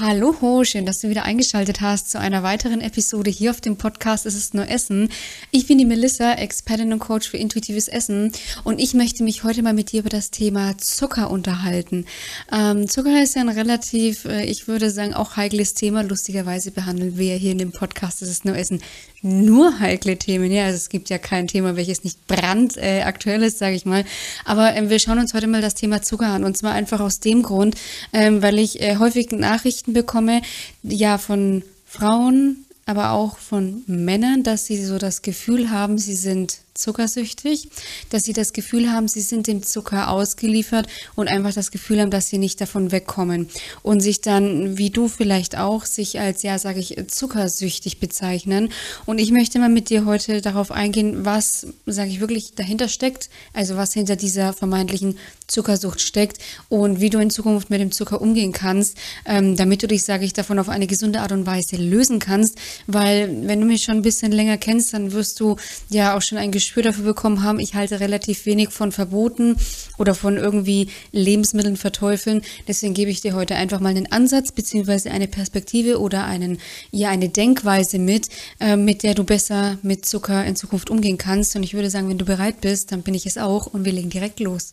Hallo, schön, dass du wieder eingeschaltet hast zu einer weiteren Episode hier auf dem Podcast Es ist nur Essen. Ich bin die Melissa, Expertin und Coach für intuitives Essen und ich möchte mich heute mal mit dir über das Thema Zucker unterhalten. Ähm, Zucker ist ja ein relativ, äh, ich würde sagen, auch heikles Thema. Lustigerweise behandeln wir hier in dem Podcast Es ist nur Essen nur heikle Themen. Ja, also es gibt ja kein Thema, welches nicht brandaktuell äh, ist, sage ich mal. Aber ähm, wir schauen uns heute mal das Thema Zucker an und zwar einfach aus dem Grund, ähm, weil ich äh, häufig Nachrichten bekomme, ja, von Frauen, aber auch von Männern, dass sie so das Gefühl haben, sie sind zuckersüchtig, dass sie das Gefühl haben, sie sind dem Zucker ausgeliefert und einfach das Gefühl haben, dass sie nicht davon wegkommen und sich dann, wie du vielleicht auch, sich als, ja, sage ich, zuckersüchtig bezeichnen. Und ich möchte mal mit dir heute darauf eingehen, was, sage ich wirklich, dahinter steckt, also was hinter dieser vermeintlichen Zuckersucht steckt und wie du in Zukunft mit dem Zucker umgehen kannst, ähm, damit du dich, sage ich, davon auf eine gesunde Art und Weise lösen kannst, weil wenn du mich schon ein bisschen länger kennst, dann wirst du ja auch schon ein Gespür dafür bekommen haben, ich halte relativ wenig von Verboten oder von irgendwie Lebensmitteln verteufeln. Deswegen gebe ich dir heute einfach mal einen Ansatz beziehungsweise eine Perspektive oder einen, ja, eine Denkweise mit, äh, mit der du besser mit Zucker in Zukunft umgehen kannst. Und ich würde sagen, wenn du bereit bist, dann bin ich es auch und wir legen direkt los.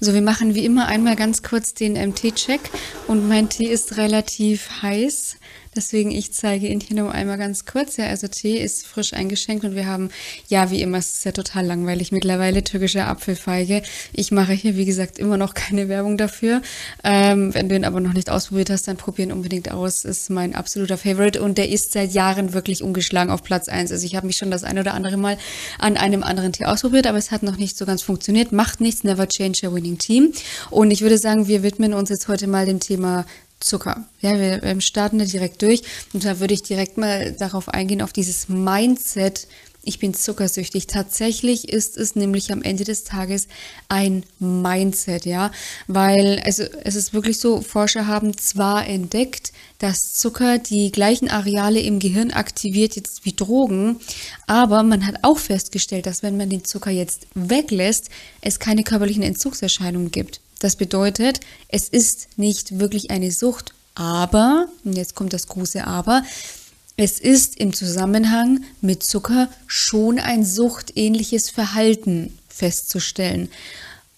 So, wir machen wie immer einmal ganz kurz den MT-Check und mein Tee ist relativ heiß. Deswegen, ich zeige ihn hier nur einmal ganz kurz. Ja, also Tee ist frisch eingeschenkt und wir haben, ja, wie immer, es ist ja total langweilig mittlerweile, türkische Apfelfeige. Ich mache hier, wie gesagt, immer noch keine Werbung dafür. Ähm, wenn du ihn aber noch nicht ausprobiert hast, dann probieren unbedingt aus. Ist mein absoluter Favorite und der ist seit Jahren wirklich ungeschlagen auf Platz eins. Also ich habe mich schon das ein oder andere Mal an einem anderen Tee ausprobiert, aber es hat noch nicht so ganz funktioniert. Macht nichts, never change a winning team. Und ich würde sagen, wir widmen uns jetzt heute mal dem Thema Zucker. Ja, wir starten da direkt durch und da würde ich direkt mal darauf eingehen, auf dieses Mindset, ich bin zuckersüchtig. Tatsächlich ist es nämlich am Ende des Tages ein Mindset, ja, weil also es ist wirklich so, Forscher haben zwar entdeckt, dass Zucker die gleichen Areale im Gehirn aktiviert jetzt wie Drogen, aber man hat auch festgestellt, dass wenn man den Zucker jetzt weglässt, es keine körperlichen Entzugserscheinungen gibt. Das bedeutet, es ist nicht wirklich eine Sucht, aber, und jetzt kommt das große Aber, es ist im Zusammenhang mit Zucker schon ein suchtähnliches Verhalten festzustellen.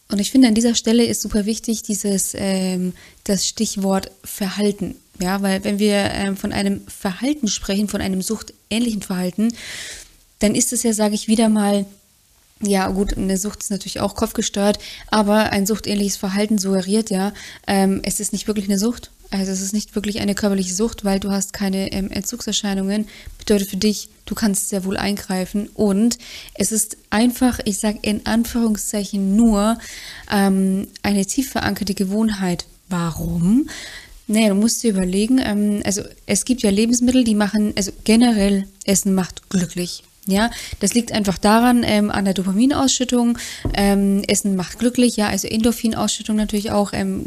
Und ich finde, an dieser Stelle ist super wichtig dieses, ähm, das Stichwort Verhalten. Ja, weil wenn wir ähm, von einem Verhalten sprechen, von einem suchtähnlichen Verhalten, dann ist es ja, sage ich wieder mal, ja, gut, eine Sucht ist natürlich auch kopfgesteuert, aber ein suchtähnliches Verhalten suggeriert ja, ähm, es ist nicht wirklich eine Sucht. Also es ist nicht wirklich eine körperliche Sucht, weil du hast keine ähm, Entzugserscheinungen. Bedeutet für dich, du kannst sehr wohl eingreifen. Und es ist einfach, ich sage in Anführungszeichen nur ähm, eine tief verankerte Gewohnheit. Warum? Naja, du musst dir überlegen, ähm, also es gibt ja Lebensmittel, die machen, also generell Essen macht glücklich. Ja, das liegt einfach daran, ähm, an der Dopaminausschüttung. Ähm, Essen macht glücklich, ja, also Endorphinausschüttung natürlich auch. Ähm,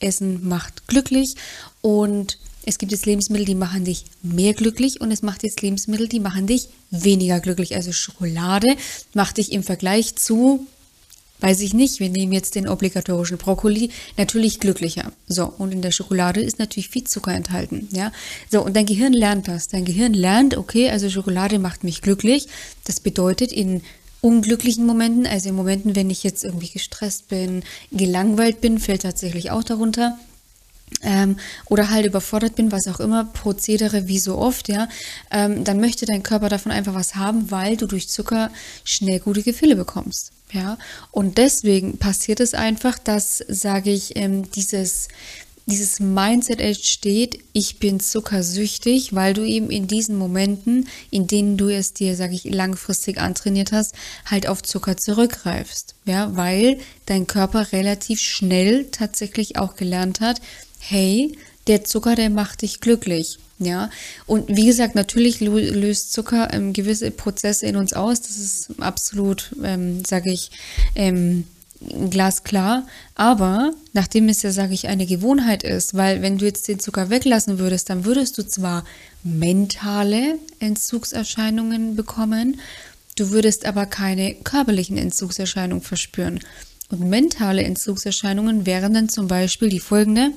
Essen macht glücklich und es gibt jetzt Lebensmittel, die machen dich mehr glücklich und es macht jetzt Lebensmittel, die machen dich weniger glücklich. Also Schokolade macht dich im Vergleich zu Weiß ich nicht, wir nehmen jetzt den obligatorischen Brokkoli, natürlich glücklicher. So, und in der Schokolade ist natürlich viel Zucker enthalten, ja. So, und dein Gehirn lernt das. Dein Gehirn lernt, okay, also Schokolade macht mich glücklich. Das bedeutet, in unglücklichen Momenten, also in Momenten, wenn ich jetzt irgendwie gestresst bin, gelangweilt bin, fällt tatsächlich auch darunter. Ähm, oder halt überfordert bin, was auch immer, Prozedere wie so oft, ja, ähm, dann möchte dein Körper davon einfach was haben, weil du durch Zucker schnell gute Gefühle bekommst. Ja, und deswegen passiert es einfach, dass, sage ich, ähm, dieses, dieses Mindset entsteht, ich bin zuckersüchtig, weil du eben in diesen Momenten, in denen du es dir, sage ich, langfristig antrainiert hast, halt auf Zucker zurückgreifst. Ja, weil dein Körper relativ schnell tatsächlich auch gelernt hat, hey, der Zucker, der macht dich glücklich. Ja, und wie gesagt, natürlich löst Zucker ähm, gewisse Prozesse in uns aus. Das ist absolut, ähm, sage ich, ähm, glasklar. Aber nachdem es ja, sage ich, eine Gewohnheit ist, weil wenn du jetzt den Zucker weglassen würdest, dann würdest du zwar mentale Entzugserscheinungen bekommen, Du würdest aber keine körperlichen Entzugserscheinungen verspüren. Und mentale Entzugserscheinungen wären dann zum Beispiel die folgende.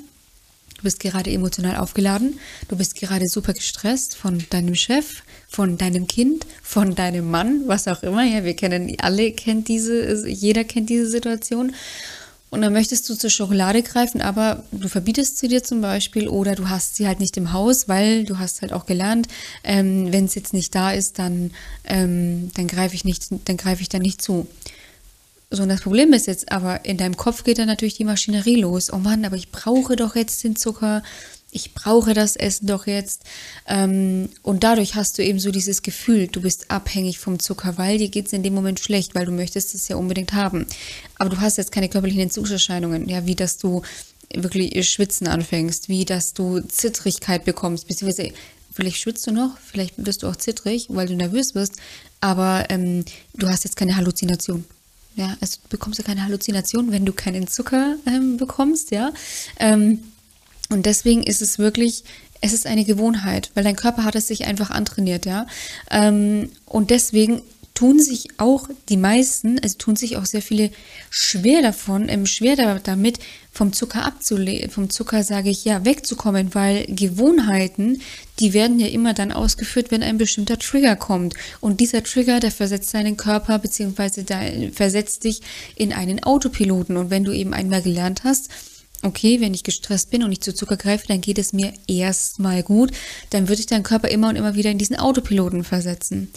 Du bist gerade emotional aufgeladen, du bist gerade super gestresst von deinem Chef, von deinem Kind, von deinem Mann, was auch immer. Ja, wir kennen alle kennt diese, jeder kennt diese Situation. Und dann möchtest du zur Schokolade greifen, aber du verbietest sie dir zum Beispiel oder du hast sie halt nicht im Haus, weil du hast halt auch gelernt, ähm, wenn es jetzt nicht da ist, dann, ähm, dann greife ich nicht, dann greife ich da nicht zu. So, und das Problem ist jetzt aber, in deinem Kopf geht dann natürlich die Maschinerie los. Oh Mann, aber ich brauche doch jetzt den Zucker ich brauche das Essen doch jetzt. Ähm, und dadurch hast du eben so dieses Gefühl, du bist abhängig vom Zucker, weil dir geht es in dem Moment schlecht, weil du möchtest es ja unbedingt haben. Aber du hast jetzt keine körperlichen Entzugserscheinungen, ja, wie dass du wirklich schwitzen anfängst, wie dass du Zittrigkeit bekommst, beziehungsweise vielleicht schwitzt du noch, vielleicht wirst du auch zittrig, weil du nervös wirst, aber ähm, du hast jetzt keine Halluzination. Ja, also du bekommst ja keine Halluzination, wenn du keinen Zucker ähm, bekommst, ja. Ähm, und deswegen ist es wirklich, es ist eine Gewohnheit, weil dein Körper hat es sich einfach antrainiert, ja. Ähm, und deswegen tun sich auch die meisten, also tun sich auch sehr viele schwer davon, ähm, schwer damit, vom Zucker abzulehnen, vom Zucker sage ich ja, wegzukommen, weil Gewohnheiten, die werden ja immer dann ausgeführt, wenn ein bestimmter Trigger kommt. Und dieser Trigger, der versetzt deinen Körper, beziehungsweise versetzt dich in einen Autopiloten. Und wenn du eben einmal gelernt hast, okay, wenn ich gestresst bin und ich zu Zucker greife, dann geht es mir erstmal gut, dann würde ich deinen Körper immer und immer wieder in diesen Autopiloten versetzen.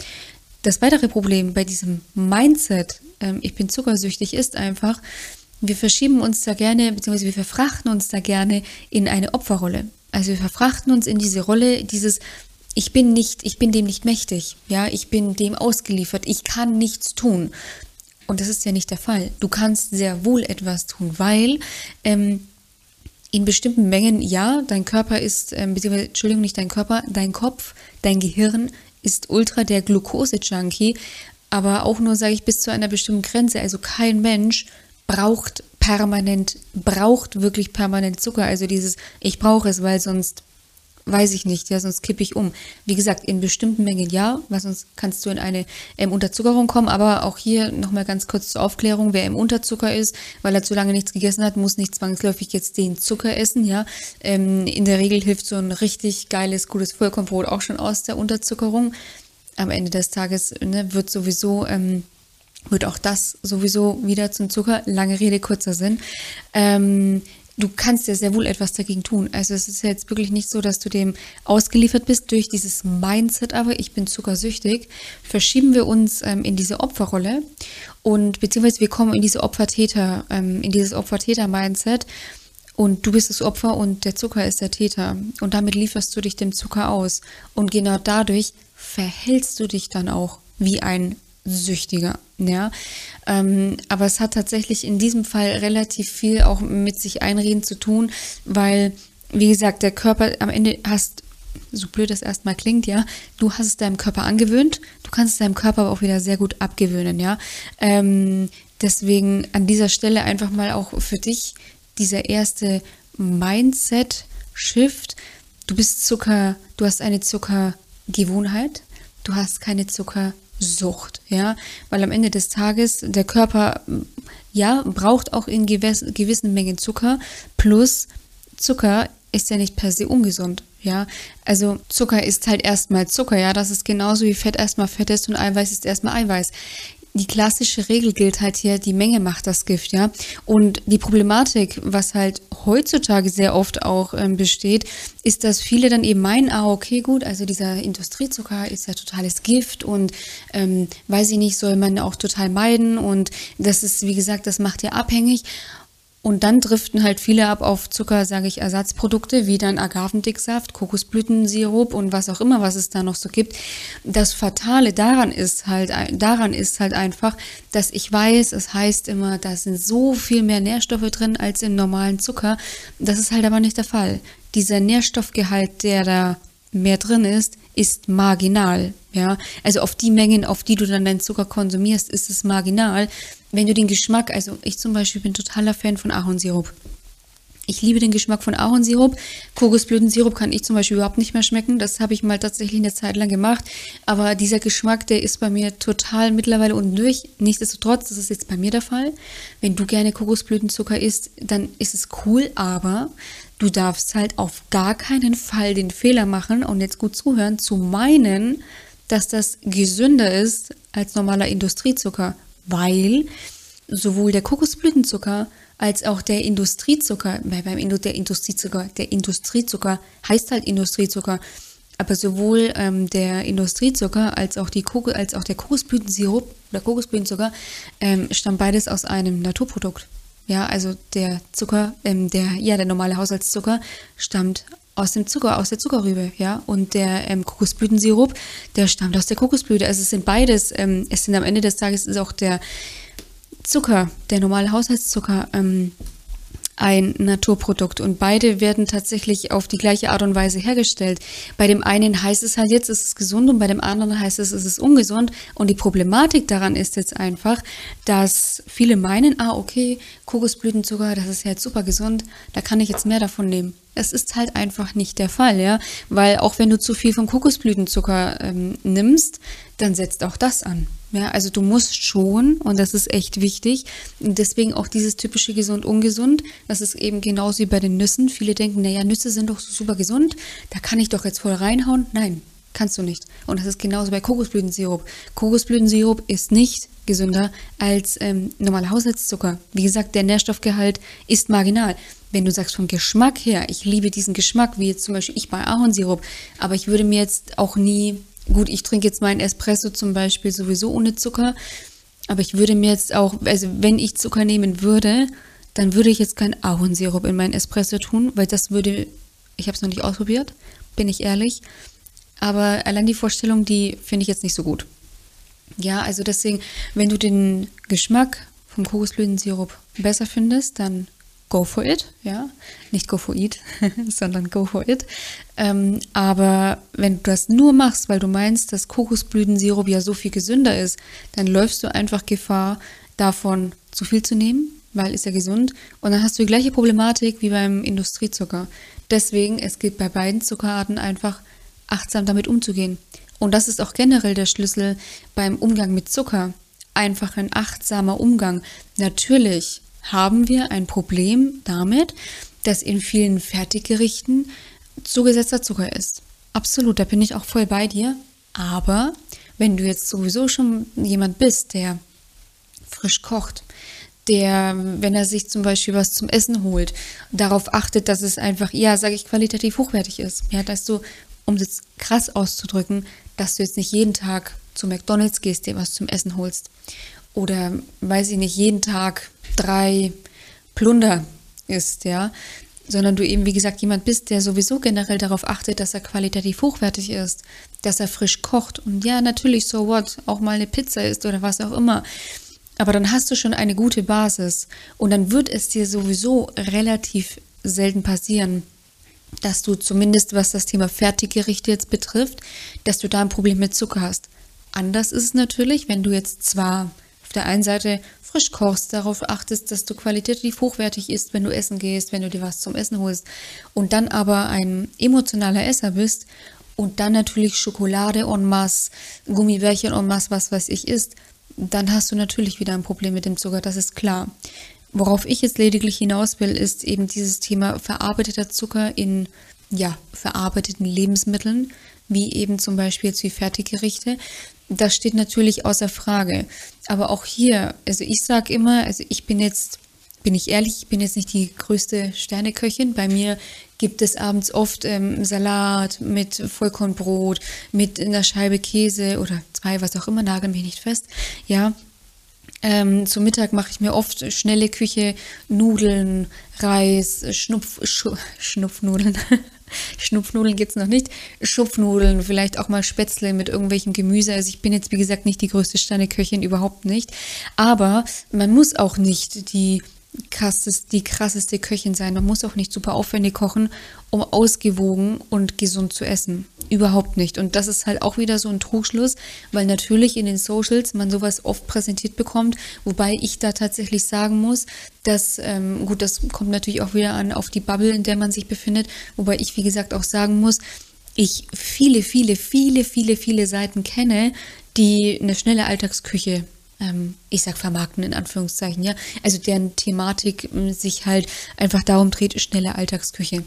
Das weitere Problem bei diesem Mindset, ähm, ich bin zuckersüchtig, ist einfach, wir verschieben uns da gerne, beziehungsweise wir verfrachten uns da gerne in eine Opferrolle. Also wir verfrachten uns in diese Rolle, dieses ich bin nicht, ich bin dem nicht mächtig, ja, ich bin dem ausgeliefert, ich kann nichts tun. Und das ist ja nicht der Fall. Du kannst sehr wohl etwas tun, weil ähm, in bestimmten Mengen, ja, dein Körper ist, ähm, beziehungsweise, Entschuldigung, nicht dein Körper, dein Kopf, dein Gehirn ist ultra der Glucose-Junkie, aber auch nur, sage ich, bis zu einer bestimmten Grenze. Also kein Mensch braucht permanent, braucht wirklich permanent Zucker. Also dieses, ich brauche es, weil sonst weiß ich nicht, ja, sonst kippe ich um. Wie gesagt, in bestimmten Mengen ja, weil sonst kannst du in eine ähm, Unterzuckerung kommen, aber auch hier nochmal ganz kurz zur Aufklärung, wer im Unterzucker ist, weil er zu lange nichts gegessen hat, muss nicht zwangsläufig jetzt den Zucker essen, ja. Ähm, in der Regel hilft so ein richtig geiles, gutes Vollkornbrot auch schon aus der Unterzuckerung. Am Ende des Tages ne, wird sowieso... Ähm, wird auch das sowieso wieder zum Zucker. Lange Rede, kurzer Sinn. Ähm, du kannst ja sehr wohl etwas dagegen tun. Also es ist jetzt wirklich nicht so, dass du dem ausgeliefert bist durch dieses Mindset, aber ich bin zuckersüchtig, verschieben wir uns ähm, in diese Opferrolle und beziehungsweise wir kommen in diese Opfer-Täter, ähm, in dieses Opfer-Täter-Mindset und du bist das Opfer und der Zucker ist der Täter und damit lieferst du dich dem Zucker aus und genau dadurch verhältst du dich dann auch wie ein Süchtiger. Ja, ähm, aber es hat tatsächlich in diesem Fall relativ viel auch mit sich einreden zu tun, weil, wie gesagt, der Körper am Ende hast, so blöd das erstmal klingt, ja, du hast es deinem Körper angewöhnt, du kannst es deinem Körper aber auch wieder sehr gut abgewöhnen, ja. Ähm, deswegen an dieser Stelle einfach mal auch für dich dieser erste Mindset-Shift. Du bist Zucker, du hast eine Zuckergewohnheit, du hast keine Zucker Sucht, ja, weil am Ende des Tages der Körper ja braucht auch in gewissen Mengen Zucker. Plus Zucker ist ja nicht per se ungesund, ja. Also Zucker ist halt erstmal Zucker, ja, das ist genauso wie Fett. Erstmal Fett ist und Eiweiß ist erstmal Eiweiß die klassische Regel gilt halt hier, die Menge macht das Gift, ja. Und die Problematik, was halt heutzutage sehr oft auch ähm, besteht, ist, dass viele dann eben meinen, ah, okay, gut, also dieser Industriezucker ist ja totales Gift und ähm, weiß ich nicht, soll man auch total meiden und das ist, wie gesagt, das macht ja abhängig. Und dann driften halt viele ab auf Zucker, sage ich, Ersatzprodukte, wie dann Agavendicksaft, Kokosblütensirup und was auch immer, was es da noch so gibt. Das Fatale daran ist halt, daran ist halt einfach, dass ich weiß, es heißt immer, da sind so viel mehr Nährstoffe drin als im normalen Zucker. Das ist halt aber nicht der Fall. Dieser Nährstoffgehalt, der da mehr drin ist, ist marginal. Ja, also auf die Mengen, auf die du dann deinen Zucker konsumierst, ist es marginal. Wenn du den Geschmack, also ich zum Beispiel bin totaler Fan von Ahornsirup. Ich liebe den Geschmack von Ahornsirup. Kokosblütensirup kann ich zum Beispiel überhaupt nicht mehr schmecken. Das habe ich mal tatsächlich eine Zeit lang gemacht. Aber dieser Geschmack, der ist bei mir total mittlerweile unten durch. Nichtsdestotrotz, das ist jetzt bei mir der Fall. Wenn du gerne Kokosblütenzucker isst, dann ist es cool, aber du darfst halt auf gar keinen Fall den Fehler machen und jetzt gut zuhören, zu meinen, dass das gesünder ist als normaler Industriezucker, weil sowohl der Kokosblütenzucker als auch der Industriezucker, weil beim Indu der Industriezucker, der Industriezucker heißt halt Industriezucker, aber sowohl ähm, der Industriezucker als auch, die als auch der Kokosblütensirup oder Kokosblütenzucker ähm, stammt beides aus einem Naturprodukt. Ja, also der Zucker, ähm, der, ja, der normale Haushaltszucker stammt aus dem Zucker, aus der Zuckerrübe, ja. Und der ähm, Kokosblütensirup, der stammt aus der Kokosblüte. Also es sind beides, ähm, es sind am Ende des Tages ist auch der Zucker, der normale Haushaltszucker, ähm, ein Naturprodukt und beide werden tatsächlich auf die gleiche Art und Weise hergestellt. Bei dem einen heißt es halt jetzt, ist es gesund und bei dem anderen heißt es, es ist ungesund. Und die Problematik daran ist jetzt einfach, dass viele meinen, ah, okay, Kokosblütenzucker, das ist ja jetzt super gesund, da kann ich jetzt mehr davon nehmen. Es ist halt einfach nicht der Fall, ja, weil auch wenn du zu viel vom Kokosblütenzucker ähm, nimmst, dann setzt auch das an. Ja, also du musst schon, und das ist echt wichtig, deswegen auch dieses typische gesund-ungesund, das ist eben genauso wie bei den Nüssen. Viele denken, naja, Nüsse sind doch super gesund, da kann ich doch jetzt voll reinhauen. Nein, kannst du nicht. Und das ist genauso bei Kokosblütensirup. Kokosblütensirup ist nicht gesünder als ähm, normaler Haushaltszucker. Wie gesagt, der Nährstoffgehalt ist marginal. Wenn du sagst vom Geschmack her, ich liebe diesen Geschmack, wie jetzt zum Beispiel ich bei Ahornsirup, aber ich würde mir jetzt auch nie Gut, ich trinke jetzt meinen Espresso zum Beispiel sowieso ohne Zucker. Aber ich würde mir jetzt auch, also wenn ich Zucker nehmen würde, dann würde ich jetzt keinen Ahornsirup in meinen Espresso tun, weil das würde, ich habe es noch nicht ausprobiert, bin ich ehrlich. Aber allein die Vorstellung, die finde ich jetzt nicht so gut. Ja, also deswegen, wenn du den Geschmack vom Kokosblütensirup besser findest, dann go for it, ja, nicht go for it, sondern go for it. Ähm, aber wenn du das nur machst, weil du meinst, dass Kokosblütensirup ja so viel gesünder ist, dann läufst du einfach Gefahr, davon zu viel zu nehmen, weil ist ja gesund. Und dann hast du die gleiche Problematik wie beim Industriezucker. Deswegen, es gilt bei beiden Zuckerarten einfach achtsam damit umzugehen. Und das ist auch generell der Schlüssel beim Umgang mit Zucker. Einfach ein achtsamer Umgang. Natürlich haben wir ein Problem damit, dass in vielen Fertiggerichten zugesetzter Zucker ist. Absolut, da bin ich auch voll bei dir. Aber wenn du jetzt sowieso schon jemand bist, der frisch kocht, der, wenn er sich zum Beispiel was zum Essen holt, darauf achtet, dass es einfach, ja, sage ich, qualitativ hochwertig ist. Ja, dass du, um das krass auszudrücken, dass du jetzt nicht jeden Tag zu McDonalds gehst, dir was zum Essen holst. Oder, weiß ich nicht, jeden Tag drei Plunder ist, ja, sondern du eben, wie gesagt, jemand bist, der sowieso generell darauf achtet, dass er qualitativ hochwertig ist, dass er frisch kocht und ja, natürlich, so what, auch mal eine Pizza isst oder was auch immer. Aber dann hast du schon eine gute Basis und dann wird es dir sowieso relativ selten passieren, dass du zumindest, was das Thema Fertiggerichte jetzt betrifft, dass du da ein Problem mit Zucker hast. Anders ist es natürlich, wenn du jetzt zwar auf der einen Seite frisch kochst, darauf achtest, dass du qualitativ hochwertig isst, wenn du essen gehst, wenn du dir was zum Essen holst und dann aber ein emotionaler Esser bist und dann natürlich Schokolade en masse, Gummibärchen en masse, was weiß ich isst, dann hast du natürlich wieder ein Problem mit dem Zucker, das ist klar. Worauf ich jetzt lediglich hinaus will, ist eben dieses Thema verarbeiteter Zucker in ja, verarbeiteten Lebensmitteln, wie eben zum Beispiel jetzt wie Fertiggerichte. Das steht natürlich außer Frage. Aber auch hier, also ich sage immer, also ich bin jetzt, bin ich ehrlich, ich bin jetzt nicht die größte Sterneköchin. Bei mir gibt es abends oft ähm, Salat mit Vollkornbrot, mit einer Scheibe Käse oder zwei, was auch immer, nagel mich nicht fest. Ja, ähm, zum Mittag mache ich mir oft schnelle Küche, Nudeln, Reis, Schnupf, Sch Schnupfnudeln. Schnupfnudeln gibt es noch nicht. Schupfnudeln, vielleicht auch mal Spätzle mit irgendwelchem Gemüse. Also ich bin jetzt, wie gesagt, nicht die größte Sterneköchin, überhaupt nicht. Aber man muss auch nicht die krasses, die krasseste Köchin sein. Man muss auch nicht super aufwendig kochen, um ausgewogen und gesund zu essen. Überhaupt nicht. Und das ist halt auch wieder so ein Trugschluss, weil natürlich in den Socials man sowas oft präsentiert bekommt, wobei ich da tatsächlich sagen muss, dass, ähm, gut, das kommt natürlich auch wieder an auf die Bubble, in der man sich befindet, wobei ich, wie gesagt, auch sagen muss, ich viele, viele, viele, viele, viele Seiten kenne, die eine schnelle Alltagsküche ähm, ich sag vermarkten in Anführungszeichen, ja. Also deren Thematik ähm, sich halt einfach darum dreht, schnelle Alltagsküche.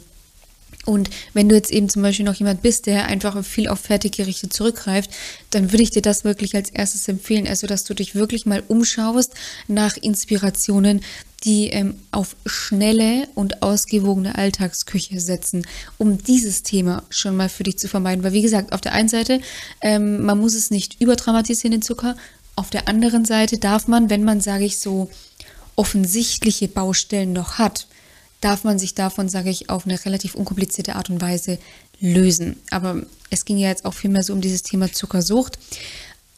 Und wenn du jetzt eben zum Beispiel noch jemand bist, der einfach viel auf Fertiggerichte zurückgreift, dann würde ich dir das wirklich als erstes empfehlen. Also, dass du dich wirklich mal umschaust nach Inspirationen, die ähm, auf schnelle und ausgewogene Alltagsküche setzen, um dieses Thema schon mal für dich zu vermeiden. Weil, wie gesagt, auf der einen Seite, ähm, man muss es nicht überdramatisieren, den Zucker, auf der anderen Seite darf man, wenn man, sage ich so, offensichtliche Baustellen noch hat, darf man sich davon, sage ich, auf eine relativ unkomplizierte Art und Weise lösen. Aber es ging ja jetzt auch vielmehr so um dieses Thema Zuckersucht.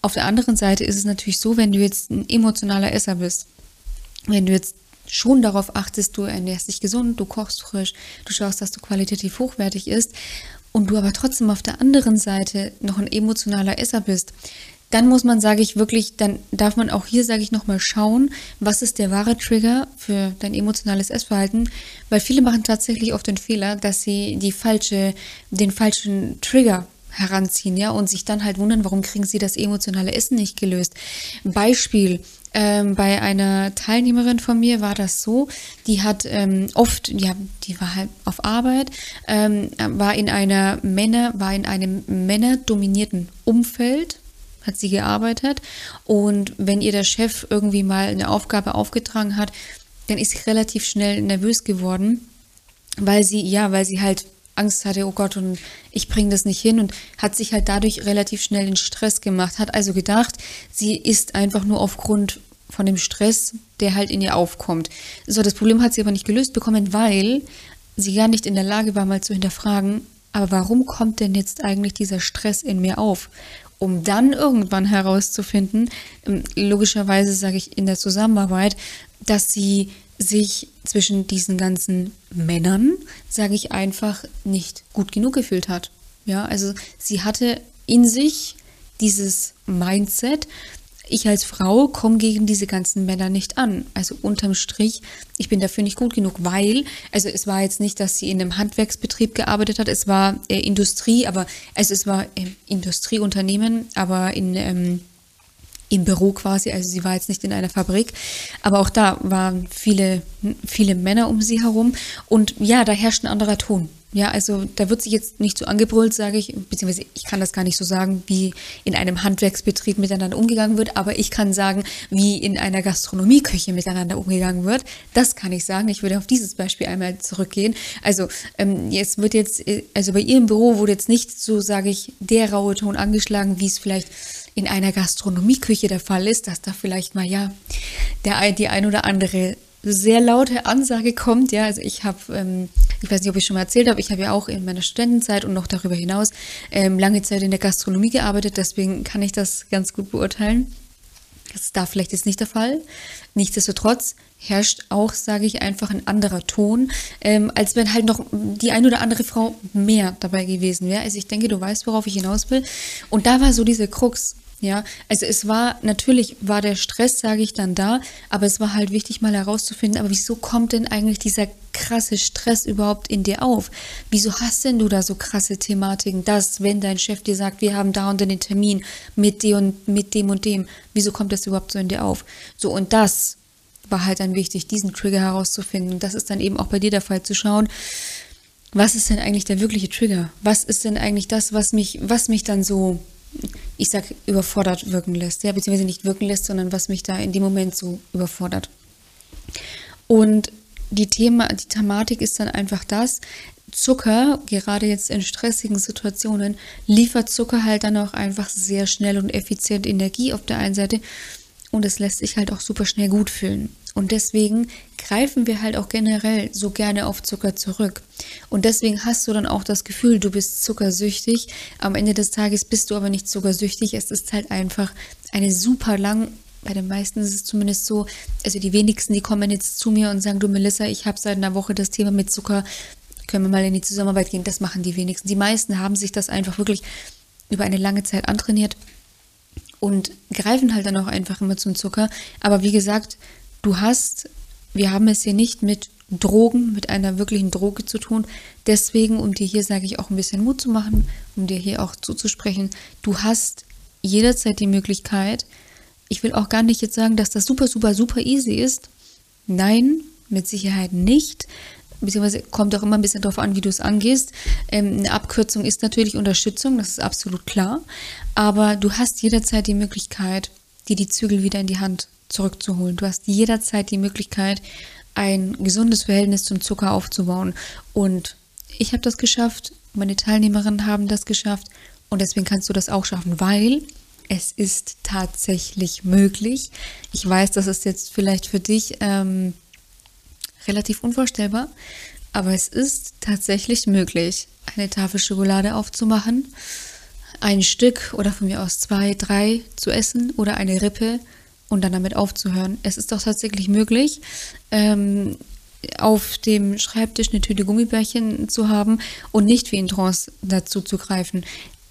Auf der anderen Seite ist es natürlich so, wenn du jetzt ein emotionaler Esser bist, wenn du jetzt schon darauf achtest, du ernährst dich gesund, du kochst frisch, du schaust, dass du qualitativ hochwertig isst und du aber trotzdem auf der anderen Seite noch ein emotionaler Esser bist, dann muss man, sage ich wirklich, dann darf man auch hier, sage ich nochmal, schauen, was ist der wahre Trigger für dein emotionales Essverhalten, weil viele machen tatsächlich oft den Fehler, dass sie die falsche, den falschen Trigger heranziehen, ja, und sich dann halt wundern, warum kriegen sie das emotionale Essen nicht gelöst. Beispiel, ähm, bei einer Teilnehmerin von mir war das so, die hat ähm, oft, ja, die war halt auf Arbeit, ähm, war in einer Männer, war in einem männerdominierten Umfeld, hat sie gearbeitet. Und wenn ihr der Chef irgendwie mal eine Aufgabe aufgetragen hat, dann ist sie relativ schnell nervös geworden, weil sie, ja, weil sie halt Angst hatte, oh Gott, und ich bringe das nicht hin und hat sich halt dadurch relativ schnell in Stress gemacht, hat also gedacht, sie ist einfach nur aufgrund von dem Stress, der halt in ihr aufkommt. So, das Problem hat sie aber nicht gelöst bekommen, weil sie gar nicht in der Lage war, mal zu hinterfragen, aber warum kommt denn jetzt eigentlich dieser Stress in mir auf? Um dann irgendwann herauszufinden, ähm, logischerweise sage ich in der Zusammenarbeit, dass sie sich zwischen diesen ganzen Männern, sage ich einfach, nicht gut genug gefühlt hat. Ja, also sie hatte in sich dieses Mindset, ich als Frau komme gegen diese ganzen Männer nicht an. Also unterm Strich, ich bin dafür nicht gut genug, weil, also es war jetzt nicht, dass sie in einem Handwerksbetrieb gearbeitet hat, es war äh, Industrie, aber also es war äh, Industrieunternehmen, aber in ähm, im Büro quasi, also sie war jetzt nicht in einer Fabrik, aber auch da waren viele, viele Männer um sie herum und ja, da herrscht ein anderer Ton. Ja, also da wird sich jetzt nicht so angebrüllt, sage ich, beziehungsweise ich kann das gar nicht so sagen, wie in einem Handwerksbetrieb miteinander umgegangen wird, aber ich kann sagen, wie in einer Gastronomieküche miteinander umgegangen wird. Das kann ich sagen. Ich würde auf dieses Beispiel einmal zurückgehen. Also ähm, jetzt wird jetzt, also bei ihrem Büro wurde jetzt nicht so, sage ich, der raue Ton angeschlagen, wie es vielleicht in einer Gastronomieküche der Fall ist, dass da vielleicht mal ja der die ein oder andere sehr laute Ansage kommt. Ja, also ich habe, ähm, ich weiß nicht, ob ich schon mal erzählt habe, ich habe ja auch in meiner Studentenzeit und noch darüber hinaus ähm, lange Zeit in der Gastronomie gearbeitet, deswegen kann ich das ganz gut beurteilen. Das ist da vielleicht jetzt nicht der Fall. Nichtsdestotrotz herrscht auch, sage ich einfach, ein anderer Ton, ähm, als wenn halt noch die ein oder andere Frau mehr dabei gewesen wäre. Also ich denke, du weißt, worauf ich hinaus will. Und da war so diese Krux. Ja, also es war, natürlich war der Stress, sage ich dann da, aber es war halt wichtig, mal herauszufinden, aber wieso kommt denn eigentlich dieser krasse Stress überhaupt in dir auf? Wieso hast denn du da so krasse Thematiken, dass, wenn dein Chef dir sagt, wir haben da und den Termin mit dem und mit dem und dem, wieso kommt das überhaupt so in dir auf? So, und das war halt dann wichtig, diesen Trigger herauszufinden. Das ist dann eben auch bei dir der Fall zu schauen, was ist denn eigentlich der wirkliche Trigger? Was ist denn eigentlich das, was mich, was mich dann so ich sag, überfordert wirken lässt. Ja, beziehungsweise nicht wirken lässt, sondern was mich da in dem Moment so überfordert. Und die Thema, die Thematik ist dann einfach das, Zucker, gerade jetzt in stressigen Situationen, liefert Zucker halt dann auch einfach sehr schnell und effizient Energie auf der einen Seite und es lässt sich halt auch super schnell gut fühlen. Und deswegen greifen wir halt auch generell so gerne auf Zucker zurück. Und deswegen hast du dann auch das Gefühl, du bist zuckersüchtig. Am Ende des Tages bist du aber nicht zuckersüchtig. Es ist halt einfach eine super lang bei den meisten ist es zumindest so, also die wenigsten, die kommen jetzt zu mir und sagen, du Melissa, ich habe seit einer Woche das Thema mit Zucker, können wir mal in die Zusammenarbeit gehen? Das machen die wenigsten. Die meisten haben sich das einfach wirklich über eine lange Zeit antrainiert und greifen halt dann auch einfach immer zum Zucker. Aber wie gesagt, du hast, wir haben es hier nicht mit Drogen, mit einer wirklichen Droge zu tun. Deswegen, um dir hier, sage ich, auch ein bisschen Mut zu machen, um dir hier auch zuzusprechen, du hast jederzeit die Möglichkeit, ich will auch gar nicht jetzt sagen, dass das super, super, super easy ist. Nein, mit Sicherheit nicht. Beziehungsweise kommt auch immer ein bisschen darauf an, wie du es angehst. Ähm, eine Abkürzung ist natürlich Unterstützung, das ist absolut klar. Aber du hast jederzeit die Möglichkeit, dir die Zügel wieder in die Hand zurückzuholen. Du hast jederzeit die Möglichkeit, ein gesundes Verhältnis zum Zucker aufzubauen. Und ich habe das geschafft, meine Teilnehmerinnen haben das geschafft und deswegen kannst du das auch schaffen, weil es ist tatsächlich möglich. Ich weiß, das ist jetzt vielleicht für dich ähm, relativ unvorstellbar, aber es ist tatsächlich möglich, eine Tafel Schokolade aufzumachen, ein Stück oder von mir aus zwei, drei zu essen oder eine Rippe und dann damit aufzuhören. Es ist doch tatsächlich möglich, ähm, auf dem Schreibtisch eine Tüte Gummibärchen zu haben und nicht wie in Trance dazu zu greifen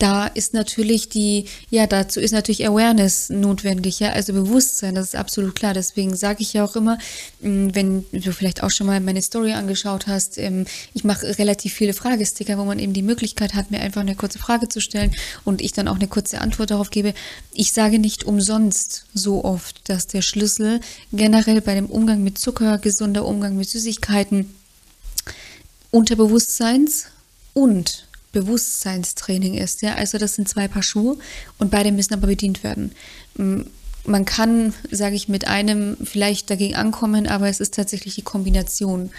da ist natürlich die, ja, dazu ist natürlich Awareness notwendig, ja, also Bewusstsein, das ist absolut klar. Deswegen sage ich ja auch immer, mm, wenn du vielleicht auch schon mal meine Story angeschaut hast, ähm, ich mache relativ viele Fragesticker, wo man eben die Möglichkeit hat, mir einfach eine kurze Frage zu stellen und ich dann auch eine kurze Antwort darauf gebe. Ich sage nicht umsonst so oft, dass der Schlüssel generell bei dem Umgang mit Zucker, gesunder Umgang mit Süßigkeiten, Unterbewusstseins und Bewusstseinstraining ist. Ja, also das sind zwei Paar Schuhe und beide müssen aber bedient werden. Man kann, sage ich, mit einem vielleicht dagegen ankommen, aber es ist tatsächlich die Kombination,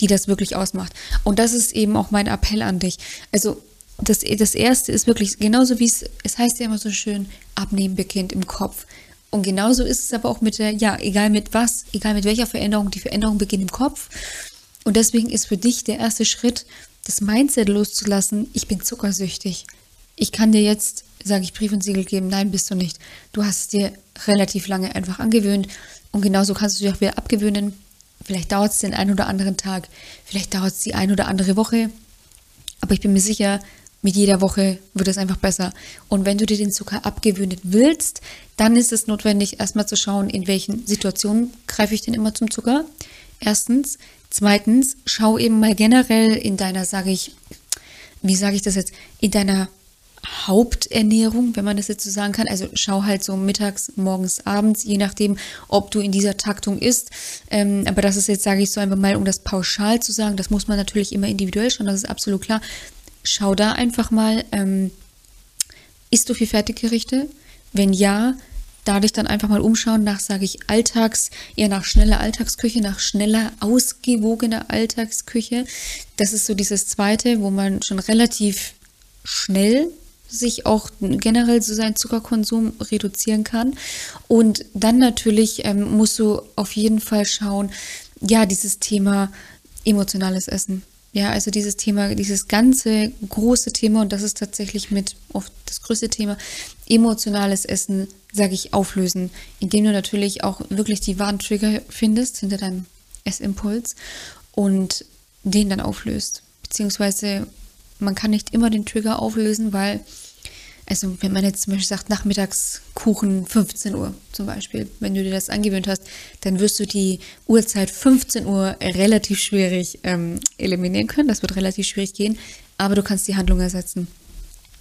die das wirklich ausmacht. Und das ist eben auch mein Appell an dich. Also das, das erste ist wirklich genauso wie es, es heißt ja immer so schön, abnehmen beginnt im Kopf. Und genauso ist es aber auch mit der, ja, egal mit was, egal mit welcher Veränderung, die Veränderung beginnt im Kopf. Und deswegen ist für dich der erste Schritt, das Mindset loszulassen, ich bin zuckersüchtig. Ich kann dir jetzt, sage ich, Brief und Siegel geben, nein, bist du nicht. Du hast es dir relativ lange einfach angewöhnt und genauso kannst du dich auch wieder abgewöhnen. Vielleicht dauert es den einen oder anderen Tag, vielleicht dauert es die ein oder andere Woche, aber ich bin mir sicher, mit jeder Woche wird es einfach besser. Und wenn du dir den Zucker abgewöhnen willst, dann ist es notwendig, erstmal zu schauen, in welchen Situationen greife ich denn immer zum Zucker. Erstens. Zweitens, schau eben mal generell in deiner, sage ich, wie sage ich das jetzt, in deiner Haupternährung, wenn man das jetzt so sagen kann. Also schau halt so mittags, morgens, abends, je nachdem, ob du in dieser Taktung isst. Ähm, aber das ist jetzt, sage ich so einfach mal, um das pauschal zu sagen, das muss man natürlich immer individuell schauen, das ist absolut klar. Schau da einfach mal, ähm, isst du viel Fertiggerichte? Wenn ja, da dich dann einfach mal umschauen nach, sage ich, Alltags, eher nach schneller Alltagsküche, nach schneller, ausgewogener Alltagsküche. Das ist so dieses zweite, wo man schon relativ schnell sich auch generell so seinen Zuckerkonsum reduzieren kann. Und dann natürlich ähm, musst du auf jeden Fall schauen, ja, dieses Thema emotionales Essen. Ja, also dieses Thema, dieses ganze große Thema, und das ist tatsächlich mit oft das größte Thema, emotionales Essen, sage ich, auflösen, indem du natürlich auch wirklich die wahren Trigger findest hinter deinem Essimpuls und den dann auflöst. Beziehungsweise man kann nicht immer den Trigger auflösen, weil also wenn man jetzt zum Beispiel sagt, Nachmittagskuchen 15 Uhr zum Beispiel, wenn du dir das angewöhnt hast, dann wirst du die Uhrzeit 15 Uhr relativ schwierig ähm, eliminieren können. Das wird relativ schwierig gehen, aber du kannst die Handlung ersetzen.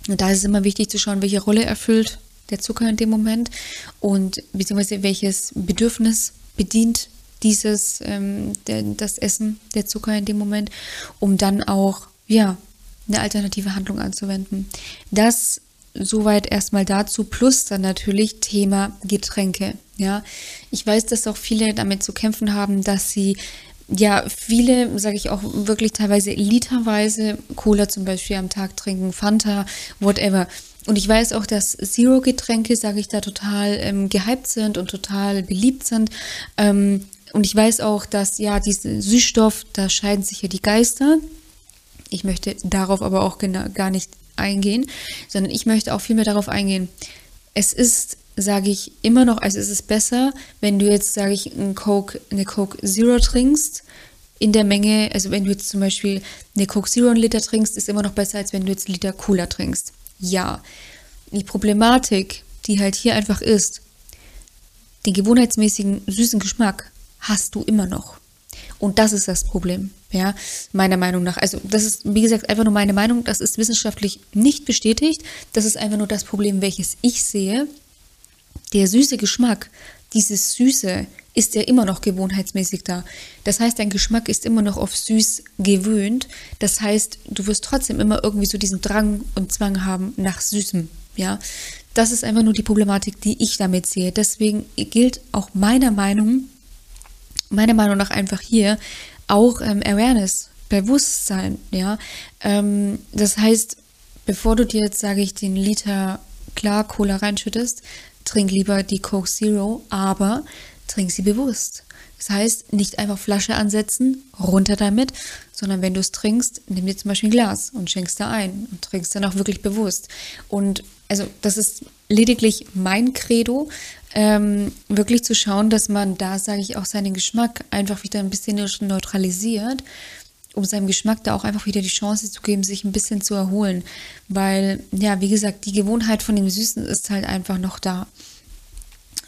Und da ist es immer wichtig zu schauen, welche Rolle erfüllt der Zucker in dem Moment und beziehungsweise welches Bedürfnis bedient dieses, ähm, der, das Essen, der Zucker in dem Moment, um dann auch, ja, eine alternative Handlung anzuwenden. Das Soweit erstmal dazu, plus dann natürlich Thema Getränke. Ja, ich weiß, dass auch viele damit zu kämpfen haben, dass sie ja, viele, sage ich auch wirklich teilweise literweise Cola zum Beispiel am Tag trinken, Fanta, whatever. Und ich weiß auch, dass Zero-Getränke, sage ich da, total ähm, gehypt sind und total beliebt sind. Ähm, und ich weiß auch, dass ja, diesen Süßstoff, da scheiden sich ja die Geister. Ich möchte darauf aber auch gar nicht eingehen, sondern ich möchte auch viel mehr darauf eingehen. Es ist sage ich immer noch, also es ist besser, wenn du jetzt, sage ich, ein Coke, eine Coke Zero trinkst, in der Menge, also wenn du jetzt zum Beispiel eine Coke Zero einen Liter trinkst, ist immer noch besser, als wenn du jetzt einen Liter Cola trinkst. Ja. Die Problematik, die halt hier einfach ist, den gewohnheitsmäßigen süßen Geschmack hast du immer noch. Und das ist das Problem, ja, meiner Meinung nach. Also, das ist, wie gesagt, einfach nur meine Meinung. Das ist wissenschaftlich nicht bestätigt. Das ist einfach nur das Problem, welches ich sehe. Der süße Geschmack, dieses Süße, ist ja immer noch gewohnheitsmäßig da. Das heißt, dein Geschmack ist immer noch auf süß gewöhnt. Das heißt, du wirst trotzdem immer irgendwie so diesen Drang und Zwang haben nach Süßem, ja. Das ist einfach nur die Problematik, die ich damit sehe. Deswegen gilt auch meiner Meinung, meiner Meinung nach einfach hier auch ähm, Awareness, Bewusstsein, ja. Ähm, das heißt, bevor du dir jetzt, sage ich, den Liter klar Cola reinschüttest, trink lieber die Coke Zero, aber trink sie bewusst. Das heißt, nicht einfach Flasche ansetzen, runter damit, sondern wenn du es trinkst, nimm dir zum Beispiel ein Glas und schenkst da ein und trinkst dann auch wirklich bewusst. Und also das ist lediglich mein Credo, ähm, wirklich zu schauen, dass man da, sage ich, auch seinen Geschmack einfach wieder ein bisschen neutralisiert, um seinem Geschmack da auch einfach wieder die Chance zu geben, sich ein bisschen zu erholen. Weil, ja, wie gesagt, die Gewohnheit von dem Süßen ist halt einfach noch da.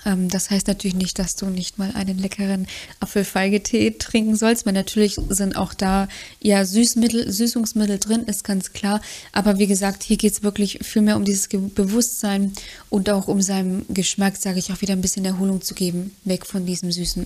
Ähm, das heißt natürlich nicht, dass du nicht mal einen leckeren Apfelfeigetee trinken sollst, weil natürlich sind auch da ja Süßmittel, Süßungsmittel drin, ist ganz klar. Aber wie gesagt, hier geht es wirklich viel mehr um dieses Bewusstsein und auch um seinem Geschmack, sage ich, auch wieder ein bisschen Erholung zu geben, weg von diesem Süßen.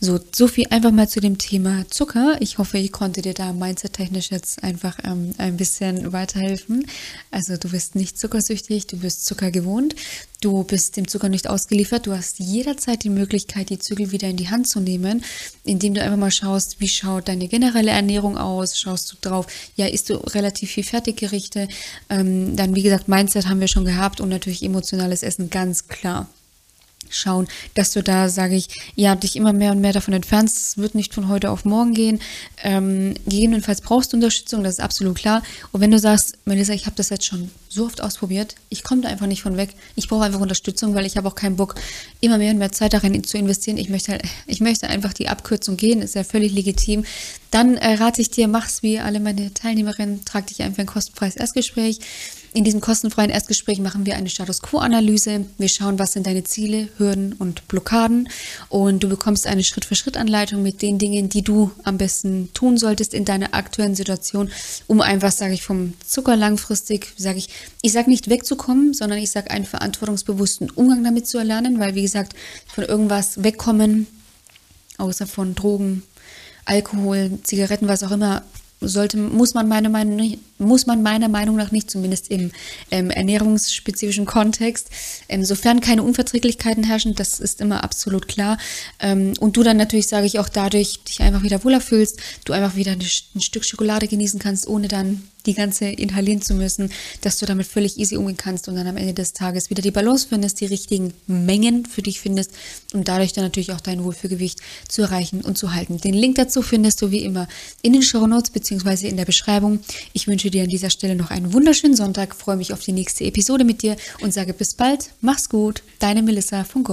So, so viel einfach mal zu dem Thema Zucker. Ich hoffe, ich konnte dir da mindset-technisch jetzt einfach ähm, ein bisschen weiterhelfen. Also du bist nicht zuckersüchtig, du bist Zucker gewohnt. Du bist dem Zucker nicht ausgeliefert. Du hast jederzeit die Möglichkeit, die Zügel wieder in die Hand zu nehmen, indem du einfach mal schaust, wie schaut deine generelle Ernährung aus. Schaust du drauf, ja, isst du relativ viel Fertiggerichte. Ähm, dann, wie gesagt, Mindset haben wir schon gehabt und natürlich emotionales Essen, ganz klar schauen, dass du da, sage ich, ja, dich immer mehr und mehr davon entfernst. Es wird nicht von heute auf morgen gehen. Ähm, gegebenenfalls brauchst du Unterstützung, das ist absolut klar. Und wenn du sagst, Melissa, ich habe das jetzt schon so oft ausprobiert, ich komme da einfach nicht von weg. Ich brauche einfach Unterstützung, weil ich habe auch keinen Bock, immer mehr und mehr Zeit darin zu investieren. Ich möchte halt, ich möchte einfach die Abkürzung gehen, ist ja völlig legitim. Dann äh, rate ich dir, mach's wie alle meine Teilnehmerinnen, trag dich einfach ein kostenfreies Erstgespräch. In diesem kostenfreien Erstgespräch machen wir eine Status Quo-Analyse. Wir schauen, was sind deine Ziele, Hürden und Blockaden. Und du bekommst eine Schritt-für-Schritt-Anleitung mit den Dingen, die du am besten tun solltest in deiner aktuellen Situation, um einfach, sage ich, vom Zucker langfristig, sage ich, ich sage nicht wegzukommen, sondern ich sage einen verantwortungsbewussten Umgang damit zu erlernen, weil, wie gesagt, von irgendwas wegkommen, außer von Drogen, Alkohol, Zigaretten, was auch immer, sollte, muss man meiner Meinung, muss man meiner Meinung nach nicht, zumindest im ähm, ernährungsspezifischen Kontext. Ähm, sofern keine Unverträglichkeiten herrschen, das ist immer absolut klar. Ähm, und du dann natürlich, sage ich, auch dadurch dich einfach wieder wohler fühlst, du einfach wieder ein, ein Stück Schokolade genießen kannst, ohne dann die ganze inhalieren zu müssen, dass du damit völlig easy umgehen kannst und dann am Ende des Tages wieder die Balance findest, die richtigen Mengen für dich findest und dadurch dann natürlich auch dein Wohlfühlgewicht zu erreichen und zu halten. Den Link dazu findest du wie immer in den Show Notes bzw. in der Beschreibung. Ich wünsche dir an dieser Stelle noch einen wunderschönen Sonntag, freue mich auf die nächste Episode mit dir und sage bis bald, mach's gut, deine Melissa von Go.